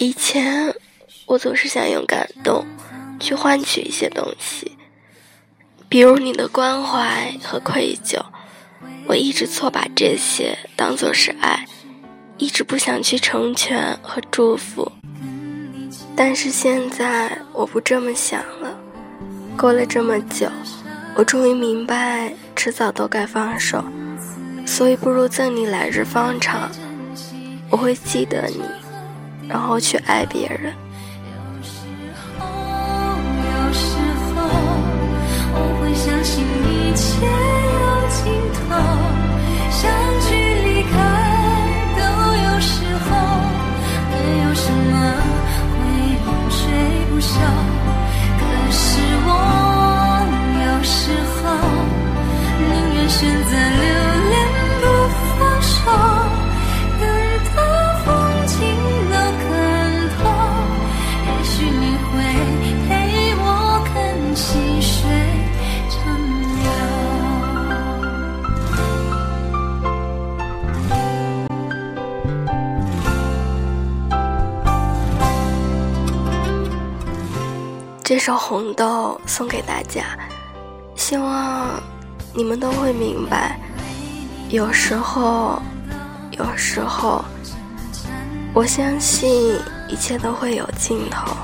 以前，我总是想用感动去换取一些东西，比如你的关怀和愧疚。我一直错把这些当作是爱，一直不想去成全和祝福。但是现在我不这么想。过了这么久，我终于明白，迟早都该放手。所以不如赠你来日方长，我会记得你。然后去爱别人。这首《红豆》送给大家，希望你们都会明白。有时候，有时候，我相信一切都会有尽头。